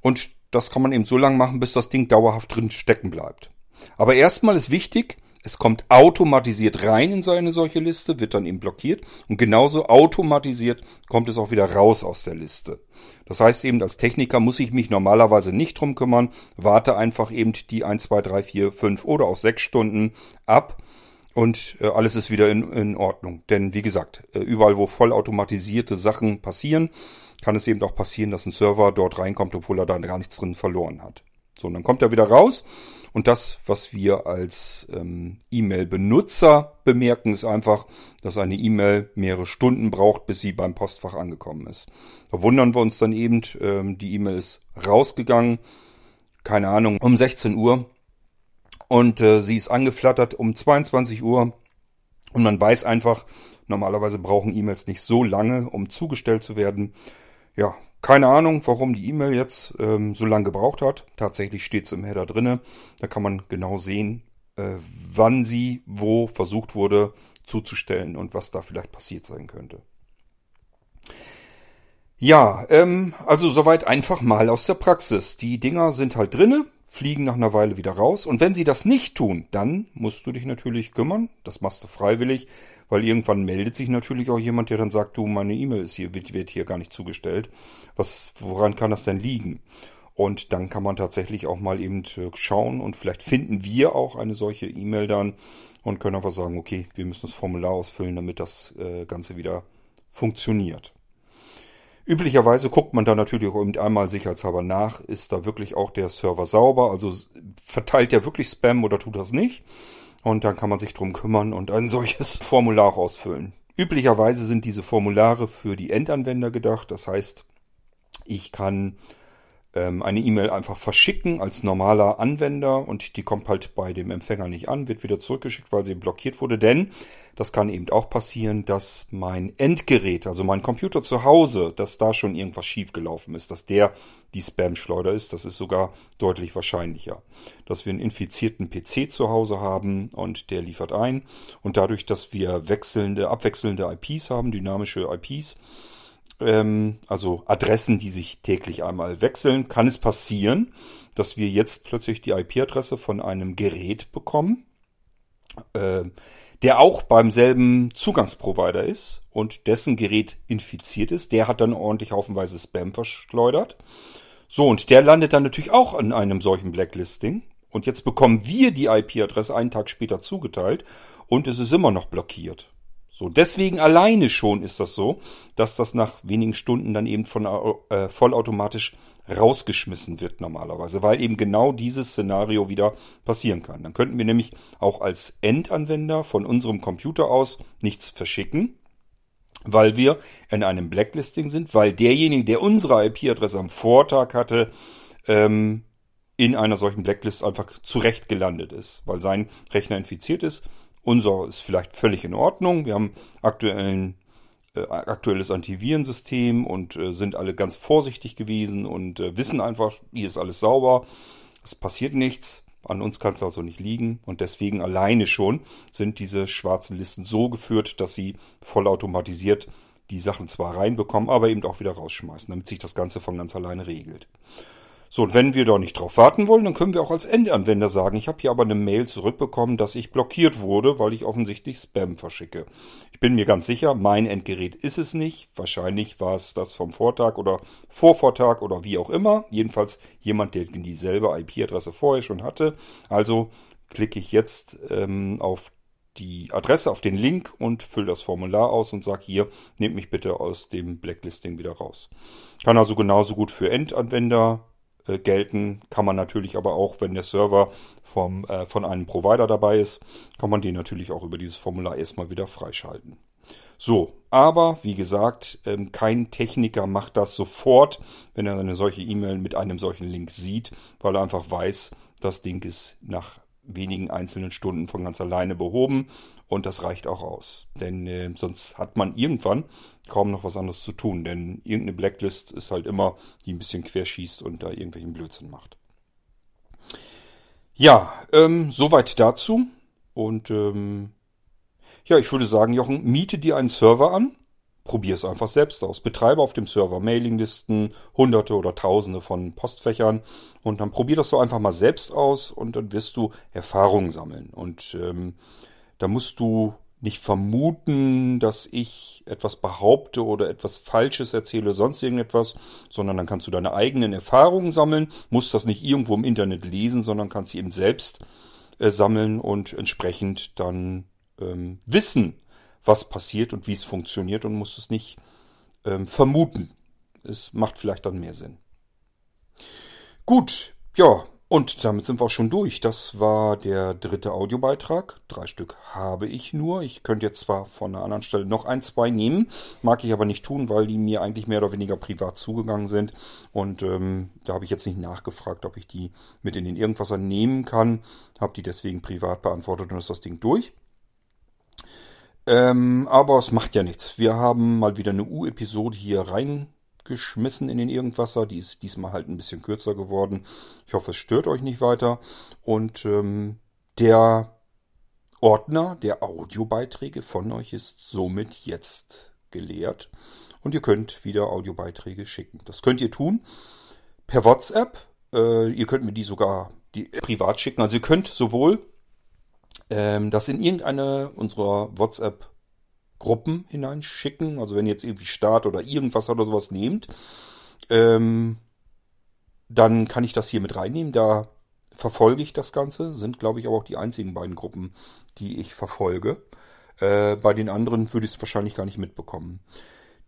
Und das kann man eben so lange machen, bis das Ding dauerhaft drin stecken bleibt. Aber erstmal ist wichtig, es kommt automatisiert rein in so eine solche Liste, wird dann eben blockiert und genauso automatisiert kommt es auch wieder raus aus der Liste. Das heißt eben, als Techniker muss ich mich normalerweise nicht drum kümmern, warte einfach eben die 1, 2, 3, 4, 5 oder auch 6 Stunden ab und äh, alles ist wieder in, in Ordnung. Denn wie gesagt, äh, überall wo vollautomatisierte Sachen passieren, kann es eben auch passieren, dass ein Server dort reinkommt, obwohl er da gar nichts drin verloren hat. So, und dann kommt er wieder raus. Und das, was wir als ähm, E-Mail-Benutzer bemerken, ist einfach, dass eine E-Mail mehrere Stunden braucht, bis sie beim Postfach angekommen ist. Da wundern wir uns dann eben, ähm, die E-Mail ist rausgegangen, keine Ahnung, um 16 Uhr. Und äh, sie ist angeflattert um 22 Uhr. Und man weiß einfach, normalerweise brauchen E-Mails nicht so lange, um zugestellt zu werden. Ja, keine Ahnung, warum die E-Mail jetzt ähm, so lange gebraucht hat. Tatsächlich steht es im Header drinne. Da kann man genau sehen, äh, wann sie wo versucht wurde zuzustellen und was da vielleicht passiert sein könnte. Ja, ähm, also soweit einfach mal aus der Praxis. Die Dinger sind halt drinne fliegen nach einer Weile wieder raus. Und wenn sie das nicht tun, dann musst du dich natürlich kümmern. Das machst du freiwillig, weil irgendwann meldet sich natürlich auch jemand, der dann sagt, du, meine E-Mail ist hier, wird, wird hier gar nicht zugestellt. Was, woran kann das denn liegen? Und dann kann man tatsächlich auch mal eben schauen und vielleicht finden wir auch eine solche E-Mail dann und können einfach sagen, okay, wir müssen das Formular ausfüllen, damit das äh, Ganze wieder funktioniert. Üblicherweise guckt man da natürlich auch einmal sicherheitshalber nach, ist da wirklich auch der Server sauber, also verteilt der wirklich Spam oder tut das nicht. Und dann kann man sich drum kümmern und ein solches Formular ausfüllen. Üblicherweise sind diese Formulare für die Endanwender gedacht. Das heißt, ich kann ähm, eine E-Mail einfach verschicken als normaler Anwender und die kommt halt bei dem Empfänger nicht an, wird wieder zurückgeschickt, weil sie blockiert wurde. Denn das kann eben auch passieren, dass mein Endgerät, also mein Computer zu Hause, dass da schon irgendwas schiefgelaufen ist, dass der die Spam-Schleuder ist. Das ist sogar deutlich wahrscheinlicher. Dass wir einen infizierten PC zu Hause haben und der liefert ein. Und dadurch, dass wir wechselnde, abwechselnde IPs haben, dynamische IPs, ähm, also Adressen, die sich täglich einmal wechseln, kann es passieren, dass wir jetzt plötzlich die IP-Adresse von einem Gerät bekommen, äh, der auch beim selben Zugangsprovider ist und dessen Gerät infiziert ist. Der hat dann ordentlich haufenweise Spam verschleudert. So, und der landet dann natürlich auch in einem solchen Blacklisting. Und jetzt bekommen wir die IP-Adresse einen Tag später zugeteilt und es ist immer noch blockiert. So, deswegen alleine schon ist das so, dass das nach wenigen Stunden dann eben von äh, vollautomatisch rausgeschmissen wird normalerweise, weil eben genau dieses Szenario wieder passieren kann. Dann könnten wir nämlich auch als Endanwender von unserem Computer aus nichts verschicken, weil wir in einem Blacklisting sind, weil derjenige, der unsere IP-Adresse am Vortag hatte, ähm, in einer solchen Blacklist einfach zurecht gelandet ist, weil sein Rechner infiziert ist unser ist vielleicht völlig in Ordnung. Wir haben aktuellen, äh, aktuelles Antivirensystem und äh, sind alle ganz vorsichtig gewesen und äh, wissen einfach, hier ist alles sauber. Es passiert nichts. An uns kann es also nicht liegen. Und deswegen alleine schon sind diese schwarzen Listen so geführt, dass sie vollautomatisiert die Sachen zwar reinbekommen, aber eben auch wieder rausschmeißen, damit sich das Ganze von ganz alleine regelt. So, und wenn wir da nicht drauf warten wollen, dann können wir auch als Endanwender sagen, ich habe hier aber eine Mail zurückbekommen, dass ich blockiert wurde, weil ich offensichtlich Spam verschicke. Ich bin mir ganz sicher, mein Endgerät ist es nicht. Wahrscheinlich war es das vom Vortag oder Vorvortag oder wie auch immer. Jedenfalls jemand, der dieselbe IP-Adresse vorher schon hatte. Also klicke ich jetzt ähm, auf die Adresse, auf den Link und fülle das Formular aus und sage hier, nehmt mich bitte aus dem Blacklisting wieder raus. Kann also genauso gut für Endanwender äh, gelten. Kann man natürlich aber auch, wenn der Server vom, äh, von einem Provider dabei ist, kann man den natürlich auch über dieses Formular erstmal wieder freischalten. So, aber wie gesagt, ähm, kein Techniker macht das sofort, wenn er eine solche E-Mail mit einem solchen Link sieht, weil er einfach weiß, das Ding ist nach wenigen einzelnen Stunden von ganz alleine behoben und das reicht auch aus. Denn äh, sonst hat man irgendwann kaum noch was anderes zu tun. Denn irgendeine Blacklist ist halt immer, die ein bisschen querschießt und da irgendwelchen Blödsinn macht. Ja, ähm, soweit dazu. Und ähm, ja, ich würde sagen, Jochen, miete dir einen Server an. Probier es einfach selbst aus. Betreibe auf dem Server Mailinglisten, hunderte oder tausende von Postfächern und dann probier das so einfach mal selbst aus und dann wirst du Erfahrungen sammeln. Und ähm, da musst du nicht vermuten, dass ich etwas behaupte oder etwas Falsches erzähle, sonst irgendetwas, sondern dann kannst du deine eigenen Erfahrungen sammeln, musst das nicht irgendwo im Internet lesen, sondern kannst sie eben selbst äh, sammeln und entsprechend dann ähm, wissen, was passiert und wie es funktioniert und musst es nicht ähm, vermuten. Es macht vielleicht dann mehr Sinn. Gut, ja, und damit sind wir auch schon durch. Das war der dritte Audiobeitrag. Drei Stück habe ich nur. Ich könnte jetzt zwar von einer anderen Stelle noch ein, zwei nehmen, mag ich aber nicht tun, weil die mir eigentlich mehr oder weniger privat zugegangen sind. Und ähm, da habe ich jetzt nicht nachgefragt, ob ich die mit in den Irgendwasser nehmen kann. Habe die deswegen privat beantwortet und ist das Ding durch. Ähm, aber es macht ja nichts. Wir haben mal wieder eine U-Episode hier rein geschmissen in den Irgendwasser. Die ist diesmal halt ein bisschen kürzer geworden. Ich hoffe, es stört euch nicht weiter. Und ähm, der Ordner der Audiobeiträge von euch ist somit jetzt geleert. Und ihr könnt wieder Audiobeiträge schicken. Das könnt ihr tun per WhatsApp. Äh, ihr könnt mir die sogar die privat schicken. Also ihr könnt sowohl ähm, das in irgendeine unserer WhatsApp Gruppen hineinschicken. Also wenn ihr jetzt irgendwie Start oder irgendwas oder sowas nehmt, ähm, dann kann ich das hier mit reinnehmen. Da verfolge ich das Ganze. Sind, glaube ich, aber auch die einzigen beiden Gruppen, die ich verfolge. Äh, bei den anderen würde ich es wahrscheinlich gar nicht mitbekommen.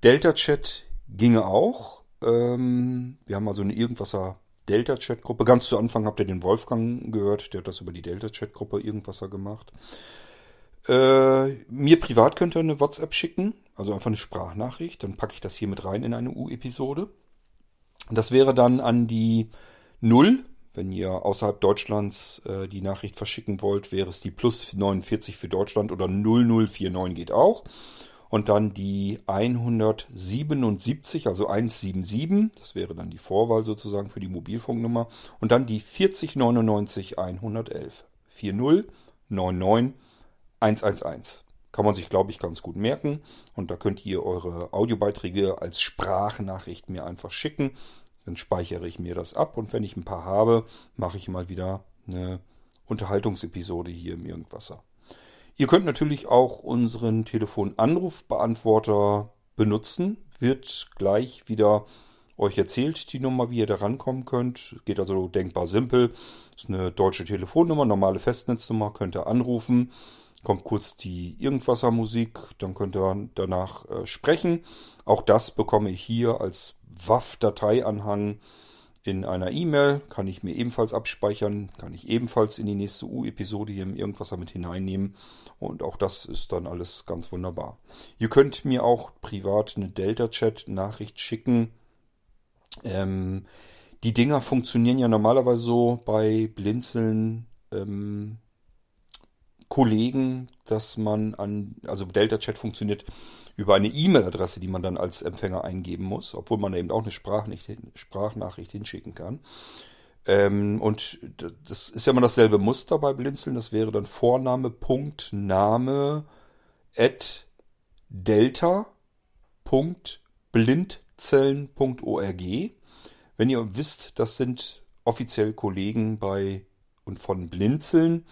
Delta Chat ginge auch. Ähm, wir haben also eine Irgendwasser Delta-Chat-Gruppe. Ganz zu Anfang habt ihr den Wolfgang gehört, der hat das über die Delta-Chat-Gruppe Irgendwasser gemacht. Äh, mir privat könnt ihr eine WhatsApp schicken, also einfach eine Sprachnachricht. Dann packe ich das hier mit rein in eine U-Episode. Das wäre dann an die 0. Wenn ihr außerhalb Deutschlands äh, die Nachricht verschicken wollt, wäre es die plus 49 für Deutschland oder 0049 geht auch. Und dann die 177, also 177, das wäre dann die Vorwahl sozusagen für die Mobilfunknummer. Und dann die 4099 111. 4099 111. Kann man sich, glaube ich, ganz gut merken. Und da könnt ihr eure Audiobeiträge als Sprachnachricht mir einfach schicken. Dann speichere ich mir das ab und wenn ich ein paar habe, mache ich mal wieder eine Unterhaltungsepisode hier im Irgendwasser. Ihr könnt natürlich auch unseren Telefonanrufbeantworter benutzen. Wird gleich wieder euch erzählt, die Nummer, wie ihr da rankommen könnt. Geht also denkbar simpel. Ist eine deutsche Telefonnummer, normale Festnetznummer, könnt ihr anrufen. Kommt kurz die Irgendwasser-Musik, dann könnt ihr danach äh, sprechen. Auch das bekomme ich hier als WAF-Dateianhang in einer E-Mail, kann ich mir ebenfalls abspeichern, kann ich ebenfalls in die nächste U-Episode hier im Irgendwas damit hineinnehmen und auch das ist dann alles ganz wunderbar. Ihr könnt mir auch privat eine Delta-Chat-Nachricht schicken. Ähm, die Dinger funktionieren ja normalerweise so bei Blinzeln ähm, Kollegen, dass man an, also Delta-Chat funktioniert über eine E-Mail-Adresse, die man dann als Empfänger eingeben muss, obwohl man eben auch eine Sprachnachricht, hinschicken kann. Ähm, und das ist ja immer dasselbe Muster bei Blinzeln. Das wäre dann Vorname, Punkt, Name, at delta.blindzellen.org. Wenn ihr wisst, das sind offiziell Kollegen bei und von Blinzeln,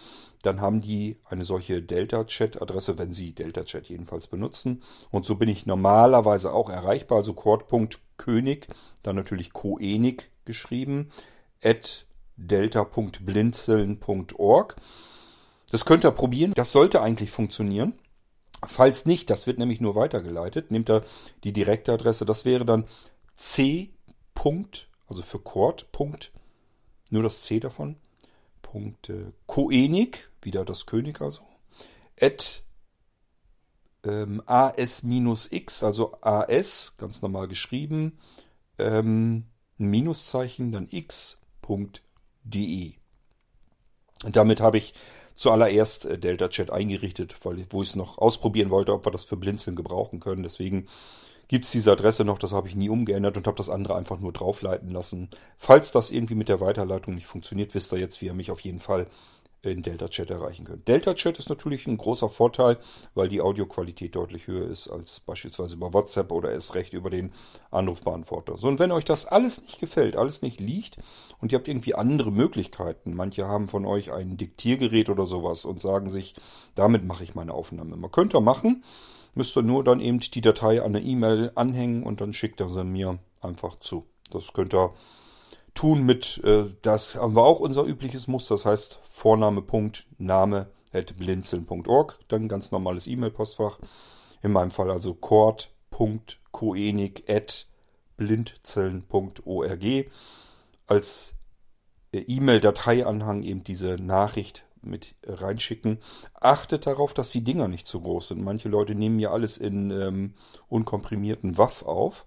dann haben die eine solche Delta-Chat-Adresse, wenn sie Delta-Chat jedenfalls benutzen. Und so bin ich normalerweise auch erreichbar. Also Cord.könig, dann natürlich Koenig geschrieben, at delta.blinzeln.org. Das könnt ihr probieren. Das sollte eigentlich funktionieren. Falls nicht, das wird nämlich nur weitergeleitet, nehmt ihr die direkte Adresse. Das wäre dann c. also für Cord. nur das C davon. Punkt, äh, Koenig, wieder das König also, at ähm, as-x, also as, ganz normal geschrieben, ähm, ein Minuszeichen, dann x.de. Damit habe ich zuallererst äh, Delta Chat eingerichtet, weil, wo ich es noch ausprobieren wollte, ob wir das für Blinzeln gebrauchen können. Deswegen gibt es diese Adresse noch, das habe ich nie umgeändert und habe das andere einfach nur draufleiten lassen. Falls das irgendwie mit der Weiterleitung nicht funktioniert, wisst ihr jetzt, wie ihr mich auf jeden Fall in Delta Chat erreichen könnt. Delta Chat ist natürlich ein großer Vorteil, weil die Audioqualität deutlich höher ist als beispielsweise über WhatsApp oder erst recht über den Anrufbeantworter. So, und wenn euch das alles nicht gefällt, alles nicht liegt und ihr habt irgendwie andere Möglichkeiten, manche haben von euch ein Diktiergerät oder sowas und sagen sich, damit mache ich meine Aufnahme. Man könnte machen, müsst ihr nur dann eben die Datei an eine E-Mail anhängen und dann schickt er sie mir einfach zu. Das könnt ihr tun mit, äh, das haben wir auch unser übliches Muster, das heißt Vorname, Punkt, Name, at blinzeln.org, dann ganz normales E-Mail-Postfach. In meinem Fall also blinzeln.org. Als äh, E-Mail-Dateianhang eben diese Nachricht mit reinschicken. Achtet darauf, dass die Dinger nicht zu groß sind. Manche Leute nehmen ja alles in ähm, unkomprimierten WAF auf.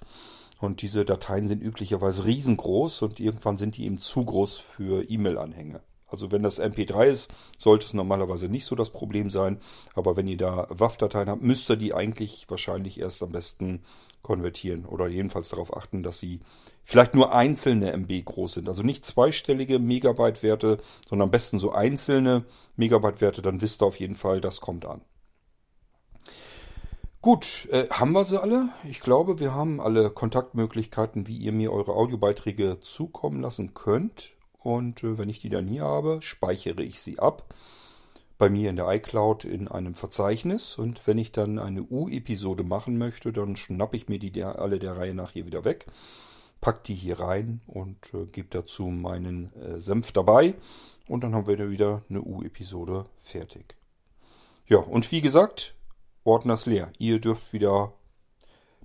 Und diese Dateien sind üblicherweise riesengroß und irgendwann sind die eben zu groß für E-Mail-Anhänge. Also wenn das MP3 ist, sollte es normalerweise nicht so das Problem sein. Aber wenn ihr da WAF-Dateien habt, müsst ihr die eigentlich wahrscheinlich erst am besten konvertieren oder jedenfalls darauf achten, dass sie vielleicht nur einzelne MB groß sind. Also nicht zweistellige Megabyte-Werte, sondern am besten so einzelne Megabyte-Werte. Dann wisst ihr auf jeden Fall, das kommt an. Gut, äh, haben wir sie alle? Ich glaube, wir haben alle Kontaktmöglichkeiten, wie ihr mir eure Audiobeiträge zukommen lassen könnt. Und äh, wenn ich die dann hier habe, speichere ich sie ab bei mir in der iCloud in einem Verzeichnis. Und wenn ich dann eine U-Episode machen möchte, dann schnappe ich mir die der, alle der Reihe nach hier wieder weg, pack die hier rein und äh, gebe dazu meinen äh, Senf dabei. Und dann haben wir wieder eine U-Episode fertig. Ja, und wie gesagt, Ordner ist leer. Ihr dürft wieder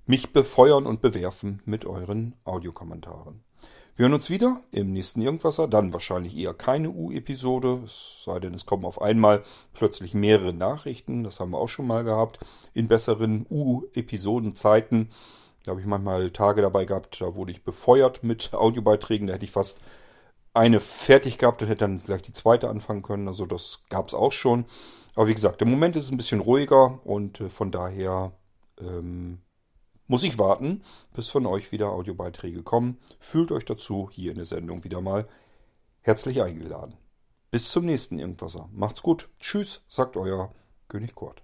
mich befeuern und bewerfen mit euren Audiokommentaren. Wir hören uns wieder im nächsten Irgendwasser, dann wahrscheinlich eher keine U-Episode, es sei denn, es kommen auf einmal plötzlich mehrere Nachrichten, das haben wir auch schon mal gehabt, in besseren U-Episodenzeiten. Da habe ich manchmal Tage dabei gehabt, da wurde ich befeuert mit Audiobeiträgen, da hätte ich fast eine fertig gehabt und hätte dann gleich die zweite anfangen können, also das gab es auch schon. Aber wie gesagt, im Moment ist es ein bisschen ruhiger und äh, von daher ähm, muss ich warten, bis von euch wieder Audiobeiträge kommen. Fühlt euch dazu hier in der Sendung wieder mal herzlich eingeladen. Bis zum nächsten Irgendwasser. Macht's gut. Tschüss, sagt euer König Kurt.